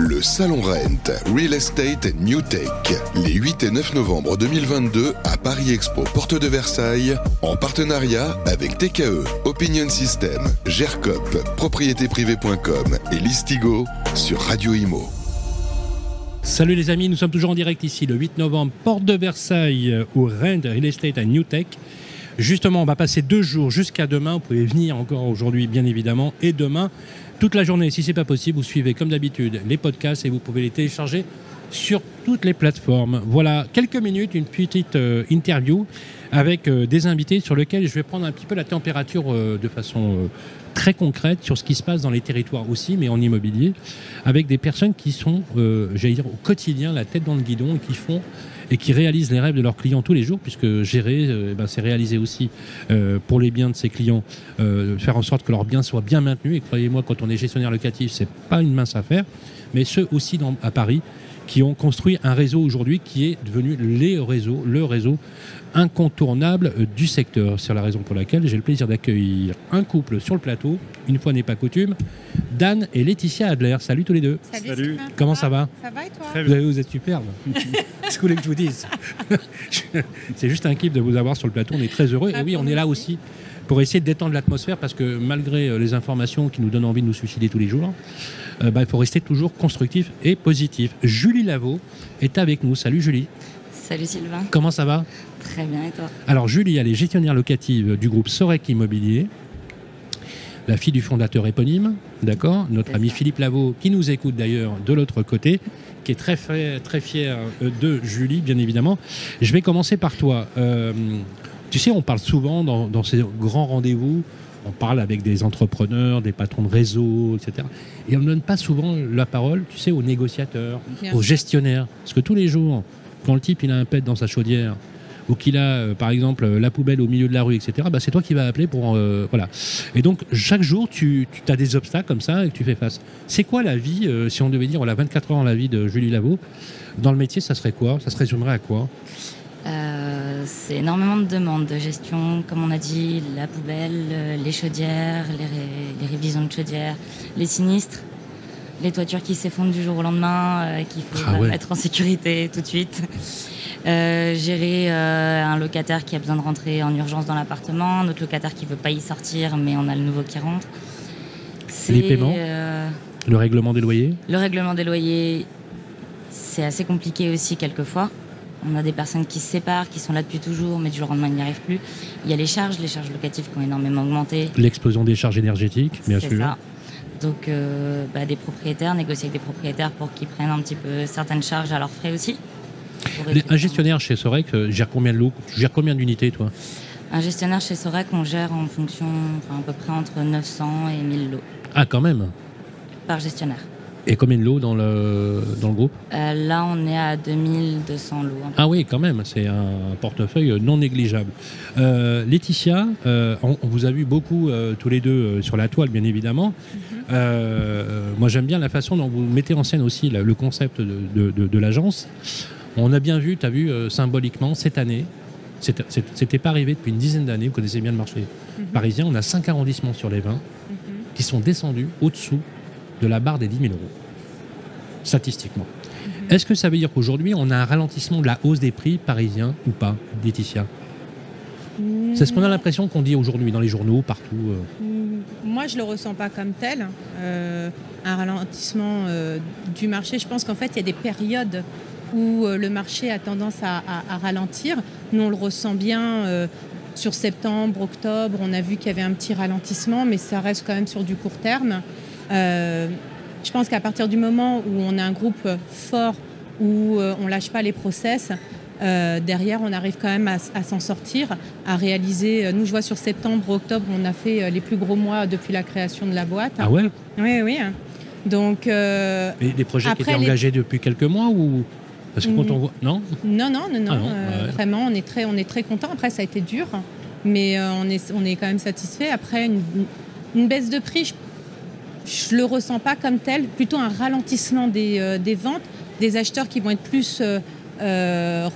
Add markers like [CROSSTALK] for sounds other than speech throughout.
Le Salon Rent, Real Estate New Tech, les 8 et 9 novembre 2022 à Paris Expo, porte de Versailles, en partenariat avec TKE, Opinion System, GERCOP, propriétéprivée.com et Listigo sur Radio Imo. Salut les amis, nous sommes toujours en direct ici le 8 novembre, porte de Versailles, au Rent Real Estate à New Tech. Justement, on va passer deux jours jusqu'à demain. Vous pouvez venir encore aujourd'hui, bien évidemment, et demain toute la journée. Si c'est pas possible, vous suivez comme d'habitude les podcasts et vous pouvez les télécharger sur toutes les plateformes. Voilà, quelques minutes, une petite euh, interview avec euh, des invités sur lesquels je vais prendre un petit peu la température euh, de façon très concrète sur ce qui se passe dans les territoires aussi, mais en immobilier, avec des personnes qui sont, j'allais dire, au quotidien, la tête dans le guidon et qui font et qui réalisent les rêves de leurs clients tous les jours, puisque gérer, euh, ben, c'est réaliser aussi euh, pour les biens de ses clients, euh, faire en sorte que leurs biens soient bien maintenus. Et croyez-moi, quand on est gestionnaire locatif, c'est pas une mince affaire. Mais ceux aussi à Paris qui ont construit un réseau aujourd'hui qui est devenu les réseaux, le réseau incontournable du secteur. C'est la raison pour laquelle j'ai le plaisir d'accueillir un couple sur le plateau, une fois n'est pas coutume, Dan et Laetitia Adler. Salut tous les deux. Salut. Comment ça va Ça va et toi Très bien. Vous êtes superbe. [LAUGHS] Ce que vous voulez que je vous dise? [LAUGHS] C'est juste un kiff de vous avoir sur le plateau. On est très heureux. Et oui, on est là aussi pour essayer de détendre l'atmosphère parce que malgré euh, les informations qui nous donnent envie de nous suicider tous les jours, euh, bah, il faut rester toujours constructif et positif. Julie Lavaux est avec nous. Salut Julie. Salut Sylvain. Comment ça va? Très bien et toi? Alors Julie, elle est gestionnaire locative du groupe Sorec Immobilier, la fille du fondateur éponyme, d'accord? Notre ami Philippe Lavaux, qui nous écoute d'ailleurs de l'autre côté, qui est très, très fier euh, de Julie, bien évidemment. Je vais commencer par toi. Euh, tu sais, on parle souvent dans, ces grands rendez-vous, on parle avec des entrepreneurs, des patrons de réseau, etc. Et on ne donne pas souvent la parole, tu sais, aux négociateurs, aux gestionnaires. Parce que tous les jours, quand le type il a un pet dans sa chaudière, ou qu'il a, euh, par exemple, la poubelle au milieu de la rue, etc., bah, c'est toi qui vas appeler pour. Euh, voilà. Et donc, chaque jour, tu, tu as des obstacles comme ça et que tu fais face. C'est quoi la vie, euh, si on devait dire, voilà, 24 heures dans la vie de Julie Lavaux Dans le métier, ça serait quoi? Ça se résumerait à quoi? C'est énormément de demandes de gestion, comme on a dit, la poubelle, les chaudières, les, révisions de chaudières, les sinistres, les toitures qui s'effondrent du jour au lendemain, qu'il faut ah mettre en sécurité tout de suite. Euh, gérer euh, un locataire qui a besoin de rentrer en urgence dans l'appartement, notre locataire qui veut pas y sortir, mais on a le nouveau qui rentre. Les paiements euh, Le règlement des loyers Le règlement des loyers, c'est assez compliqué aussi quelquefois. On a des personnes qui se séparent, qui sont là depuis toujours, mais du jour au lendemain, ils n'y arrivent plus. Il y a les charges, les charges locatives qui ont énormément augmenté. L'explosion des charges énergétiques, bien sûr. Ça. Donc, bah, des propriétaires, négocier avec des propriétaires pour qu'ils prennent un petit peu certaines charges à leurs frais aussi. Un gestionnaire chez Sorec euh, gère combien de lots gère combien d'unités, toi? Un gestionnaire chez Sorec, on gère en fonction, à peu près entre 900 et 1000 lots. Ah, quand même? Par gestionnaire. Et combien de lots dans le, dans le groupe euh, Là, on est à 2200 lots. Ah oui, quand même, c'est un portefeuille non négligeable. Euh, Laetitia, on, vous a vu beaucoup tous les deux sur la toile, bien évidemment. Mhm. moi, j'aime bien la façon dont vous mettez en scène aussi le concept de, de l'agence. On a bien vu, tu as vu euh, symboliquement, cette année, c'était pas arrivé depuis une dizaine d'années, vous connaissez bien le marché mhm. parisien, on a cinq arrondissements sur les 20 mhm. qui sont descendus au-dessous de la barre des 10 000 euros, statistiquement. Mhm. Est-ce que ça veut dire qu'aujourd'hui, on a un ralentissement de la hausse des prix parisiens ou pas, Laetitia C'est ce qu'on a l'impression qu'on dit aujourd'hui dans les journaux, partout. Euh. Moi, je ne le ressens pas comme tel, euh, un ralentissement du marché. Je pense qu'en fait, il y a des périodes où euh, le marché a tendance à, ralentir. Nous, on le ressent bien euh, sur septembre, octobre. On a vu qu'il y avait un petit ralentissement, mais ça reste quand même sur du court terme. Euh, je pense qu'à partir du moment où on a un groupe fort, où on ne lâche pas les process, derrière, on arrive quand même à, s'en sortir, à réaliser. Nous, je vois sur septembre, octobre, on a fait les plus gros mois depuis la création de la boîte. Ah ouais? Oui, oui. Donc. des projets qui étaient engagés depuis quelques mois ou? Parce que quand on voit. Non? Non, non, non, non. Ah euh, vraiment, on est très, on est très content. Après, ça a été dur, mais euh, on, est, on est quand même satisfait. Après, une, baisse de prix, je ne le ressens pas comme tel. Plutôt un ralentissement des, euh, des ventes, des acheteurs qui vont être plus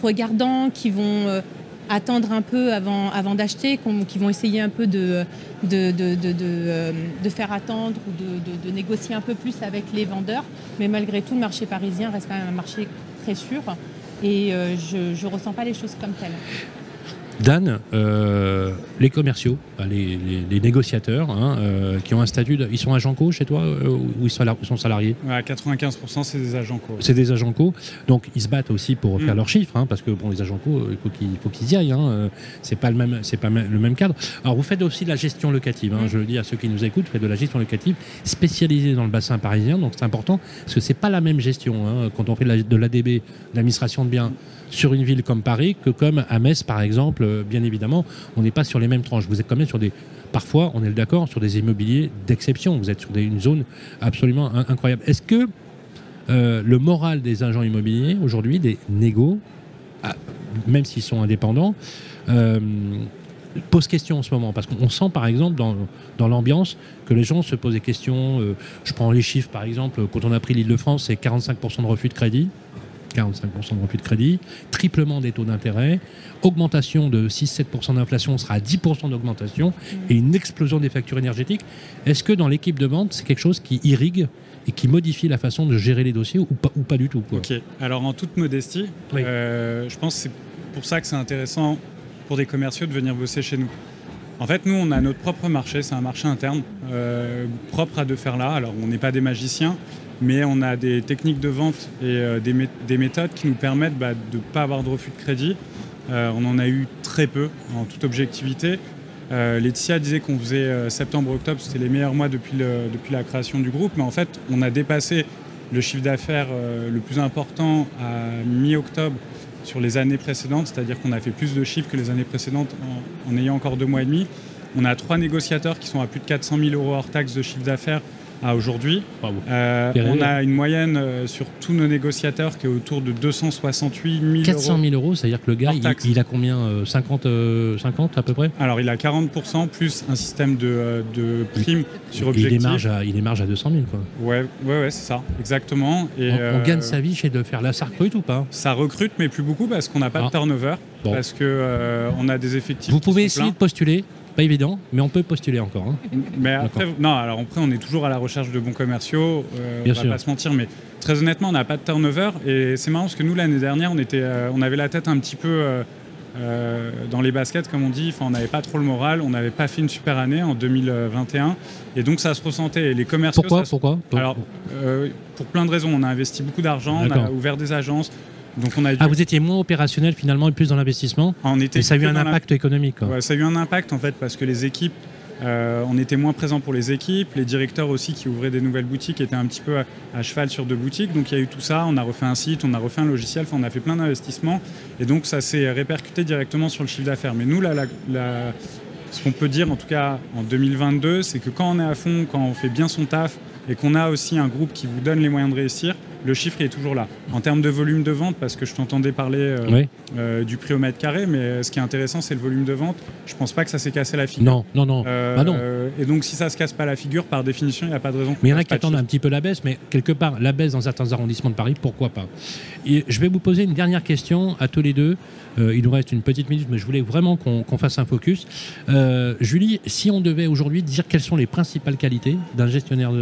regardants, qui vont attendre un peu avant, avant d'acheter, qui vont essayer un peu de, de, de, de faire attendre ou de, négocier un peu plus avec les vendeurs. Mais malgré tout, le marché parisien reste quand même un marché très sûr et je ne ressens pas les choses comme telles. Dan, euh, les commerciaux, les, négociateurs hein, euh, qui ont un statut, ils sont agents co chez toi euh, ou ils sont, salariés? À 95%, c'est des agents co. C'est des agents co, donc ils se battent aussi pour faire mm. leurs chiffres, hein, parce que bon, les agents co, il faut qu'ils y aillent. Hein, c'est pas le même, c'est pas le même cadre. Alors vous faites aussi de la gestion locative. Hein, mm. Je le dis à ceux qui nous écoutent, vous faites de la gestion locative spécialisée dans le bassin parisien, donc c'est important parce que c'est pas la même gestion quand on fait de l'ADB, l'administration de biens sur une ville comme Paris que comme à Metz, par exemple. Euh, bien évidemment, on n'est pas sur les mêmes tranches. Vous êtes quand même sur des, parfois, on est d'accord, sur des immobiliers d'exception. Vous êtes sur une zone absolument incroyable. Est-ce que euh, le moral des agents immobiliers aujourd'hui, des négos, ah, même s'ils sont indépendants, euh, pose question en ce moment? Parce qu'on sent par exemple dans, dans l'ambiance que les gens se posent des questions. je prends les chiffres par exemple, quand on a pris l'île de France, c'est 45% de refus de crédit. 45% de refus de crédit, triplement des taux d'intérêt, augmentation de 6-7% d'inflation, sera à 10% d'augmentation, et une explosion des factures énergétiques. Est-ce que dans l'équipe de vente, c'est quelque chose qui irrigue et qui modifie la façon de gérer les dossiers ou pas, ou pas du tout Ok, alors en toute modestie, euh, je pense que c'est pour ça que c'est intéressant pour des commerciaux de venir bosser chez nous. En fait, nous, on a notre propre marché, c'est un marché interne, euh, propre à de faire là. Alors, on n'est pas des magiciens, mais on a des techniques de vente et euh, des, méthodes qui nous permettent bah, de ne pas avoir de refus de crédit. Euh, on en a eu très peu, en toute objectivité. Euh, Laetitia disait qu'on faisait septembre-octobre, c'était les meilleurs mois depuis, depuis la création du groupe, mais en fait, on a dépassé le chiffre d'affaires le plus important à mi-octobre sur les années précédentes, c'est-à-dire qu'on a fait plus de chiffres que les années précédentes en, en ayant encore deux mois et demi. On a trois négociateurs qui sont à plus de 400 000 euros hors taxes de chiffre d'affaires à aujourd'hui. Euh, on a une moyenne euh, sur tous nos négociateurs qui est autour de 268 000 euros. 400 000 euros, c'est-à-dire que le gars, il, a combien 50, euh, 50 à peu près? Alors, il a 40% plus un système de, de primes sur objectif. Il est, marge à, il est marge à 200 000, quoi. Ouais, ouais, ouais c'est ça, exactement. Et on, gagne sa vie chez de faire là, ça recrute ou pas? Ça recrute, mais plus beaucoup parce qu'on n'a pas de ah. turnover. Parce qu'on on a des effectifs. Vous pouvez essayer de postuler pas évident, mais on peut postuler encore. Hein. Mais après, non, alors après, on est toujours à la recherche de bons commerciaux. Euh, on va pas se mentir, mais très honnêtement, on n'a pas de turnover. Et c'est marrant parce que nous, l'année dernière, on, était, euh, on avait la tête un petit peu euh, dans les baskets, comme on dit. Enfin, on n'avait pas trop le moral. On n'avait pas fait une super année en 2021. Et donc, ça se ressentait. Et les commerciaux. Pourquoi, Pourquoi Alors, pour plein de raisons. On a investi beaucoup d'argent, on a ouvert des agences. Donc on a Ah, vous étiez moins opérationnel finalement et plus dans l'investissement on était Et ça a eu un impact économique. ça a eu un impact en fait parce que les équipes, euh, on était moins présents pour les équipes, les directeurs aussi qui ouvraient des nouvelles boutiques étaient un petit peu à, cheval sur deux boutiques. Donc il y a eu tout ça, on a refait un site, on a refait un logiciel, on a fait plein d'investissements et donc ça s'est répercuté directement sur le chiffre d'affaires. Mais nous, là, ce qu'on peut dire en tout cas en 2022, c'est que quand on est à fond, quand on fait bien son taf et qu'on a aussi un groupe qui vous donne les moyens de réussir, le chiffre est toujours là. En termes de volume de vente, parce que je t'entendais parler euh, euh, du prix au mètre carré, mais ce qui est intéressant, c'est le volume de vente. Je pense pas que ça s'est cassé la figure. Non, non, non. Euh, bah non. et donc, si ça se casse pas la figure, par définition, il n'y a pas de raison. Mais il y en a qui attendent un petit peu la baisse, mais quelque part, la baisse dans certains arrondissements de Paris, pourquoi pas? Et Je vais vous poser une dernière question à tous les deux. il nous reste une petite minute, mais je voulais vraiment qu'on fasse un focus. Julie, si on devait aujourd'hui dire quelles sont les principales qualités d'un gestionnaire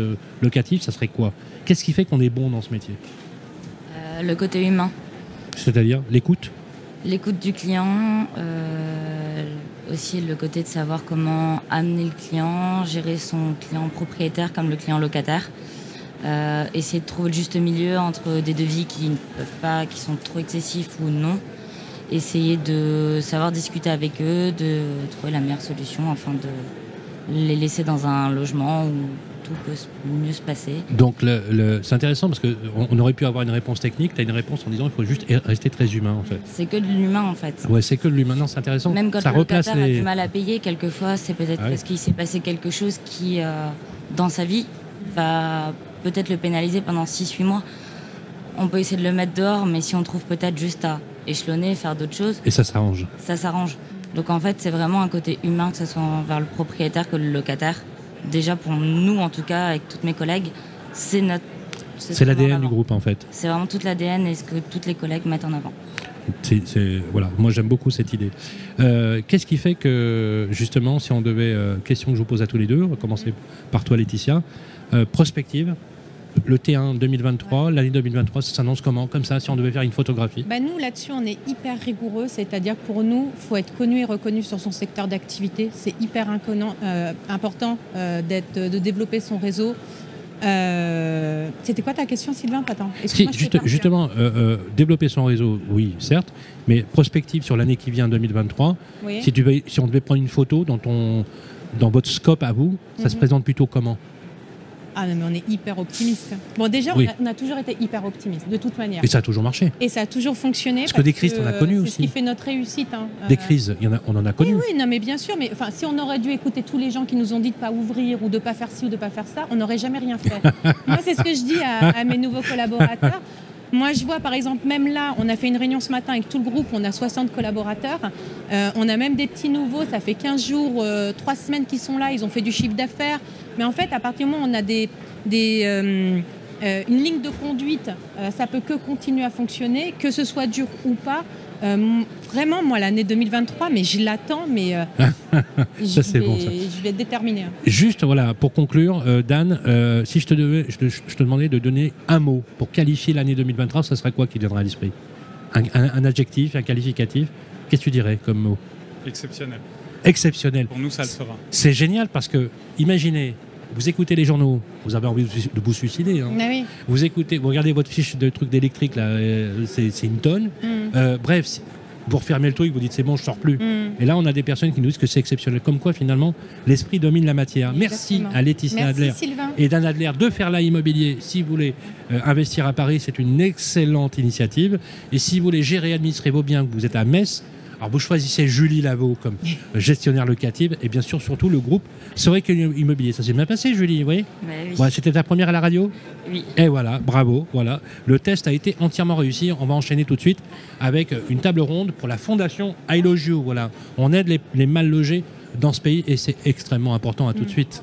locatif, ça serait quoi? Qu'est-ce qui fait qu'on est bon dans ce métier? Le côté humain. C'est-à-dire l'écoute L'écoute du client, euh, aussi le côté de savoir comment amener le client, gérer son client propriétaire comme le client locataire. Euh, essayer de trouver le juste milieu entre des devis qui ne peuvent pas, qui sont trop excessifs ou non. Essayer de savoir discuter avec eux, de trouver la meilleure solution afin de les laisser dans un logement ou peut mieux se passer. Donc c'est intéressant parce qu'on on aurait pu avoir une réponse technique, tu as une réponse en disant il faut juste rester très humain en fait. C'est que de l'humain en fait. Ouais, c'est que de l'humain, non, c'est intéressant. Même quand ça le locataire a du mal à payer, quelquefois c'est peut-être ah parce qu'il s'est passé quelque chose qui, euh, dans sa vie, va peut-être le pénaliser pendant 6-8 mois. On peut essayer de le mettre dehors, mais si on trouve peut-être juste à échelonner, faire d'autres choses. Et ça s'arrange. Ça s'arrange. Donc en fait, c'est vraiment un côté humain, que ce soit vers le propriétaire que le locataire déjà pour nous en tout cas, avec toutes mes collègues, c'est notre... C'est l'ADN du groupe en fait. C'est vraiment toute l'ADN et ce que toutes les collègues mettent en avant. voilà, moi j'aime beaucoup cette idée. Euh, qu'est-ce qui fait que, justement, si on devait. Euh, question que je vous pose à tous les deux, on va commencer par toi, Laetitia. Euh, prospective, le T1 2023, l'année 2023, ça s'annonce comment Comme ça, si on devait faire une photographie bah Nous, là-dessus, on est hyper rigoureux. C'est-à-dire pour nous, il faut être connu et reconnu sur son secteur d'activité. C'est hyper important de développer son réseau. Euh, c'était quoi ta question, Sylvain si, Justement, euh, euh, développer son réseau, oui, certes, mais prospective sur l'année qui vient, 2023, si, tu, si on devait prendre une photo dans, ton, dans votre scope à vous, ça se mhm. présente plutôt comment? Ah non, mais on est hyper optimiste. Bon, déjà, on, a, toujours été hyper optimiste, de toute manière. Et ça a toujours marché. Et ça a toujours fonctionné. Parce, que des crises, on a connu aussi. C'est ce qui fait notre réussite. Hein. Des crises, y en a, on en a connu. Oui, oui, non, mais bien sûr. Mais enfin, si on aurait dû écouter tous les gens qui nous ont dit de pas ouvrir ou de pas faire ci ou de pas faire ça, on n'aurait jamais rien fait. [LAUGHS] Moi, c'est ce que je dis à mes nouveaux collaborateurs. Moi, je vois par exemple, même là, on a fait une réunion ce matin avec tout le groupe, on a 60 collaborateurs. Euh, on a même des petits nouveaux, ça fait 15 jours, 3 euh, semaines qu'ils sont là, ils ont fait du chiffre d'affaires. Mais en fait, à partir du moment où on a euh, une ligne de conduite, ça peut que continuer à fonctionner, que ce soit dur ou pas. Euh, vraiment, moi, l'année 2023, mais je l'attends, mais euh, [LAUGHS] ça, je, vais, bon, je vais être déterminé. Juste, voilà, pour conclure, euh, Dan, si je te, devais, je, te, demandais de donner un mot pour qualifier l'année 2023, ça serait quoi qui viendrait à l'esprit? Un, adjectif, un qualificatif? Qu'est-ce que tu dirais comme mot? Exceptionnel. Exceptionnel. Pour nous, ça le sera. C'est génial parce que, imaginez, vous écoutez les journaux, vous avez envie de vous suicider. Hein. Ah vous écoutez, vous regardez votre fiche de truc d'électrique, là, euh, c'est une tonne. Mm. Euh, bref, vous refermez le truc, vous dites c'est bon, je sors plus. Mm. Et là, on a des personnes qui nous disent que c'est exceptionnel. Comme quoi, finalement, l'esprit domine la matière. Merci à Laetitia Adler et Dan Adler de faire la immobilier. Si vous voulez euh, investir à Paris, c'est une excellente initiative. Et si vous voulez gérer et administrer vos biens, que vous êtes à Metz, alors vous choisissez Julie Lavaux comme [LAUGHS] gestionnaire locative et bien sûr surtout le groupe que Immobilier. Ça s'est bien passé Julie, vous voyez oui. C'était ta première à la radio Oui. Et voilà, bravo. Voilà. Le test a été entièrement réussi. On va enchaîner tout de suite avec une table ronde pour la fondation I Voilà. On aide les, mal logés dans ce pays et c'est extrêmement important. À tout de mm. suite.